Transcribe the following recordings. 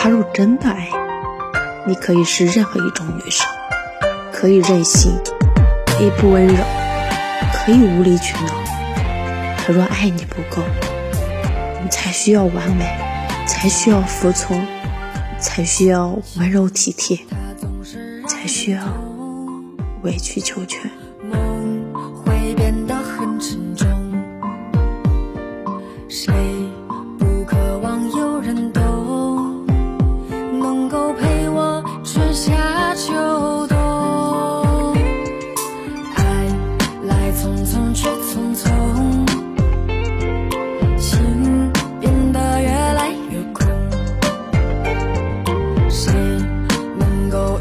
他若真的爱你，可以是任何一种女生，可以任性，可以不温柔，可以无理取闹。他若爱你不够，你才需要完美，才需要服从，才需要温柔体贴，才需要委曲求全。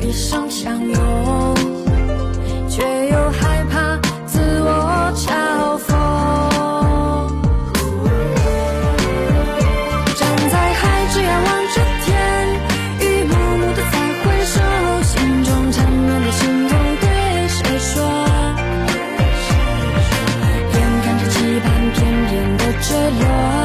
一生相拥却又害怕自我嘲讽。站在海之涯望着天一幕幕的再回首心中缠绵的心痛对谁说？眼看着期盼片片的坠落。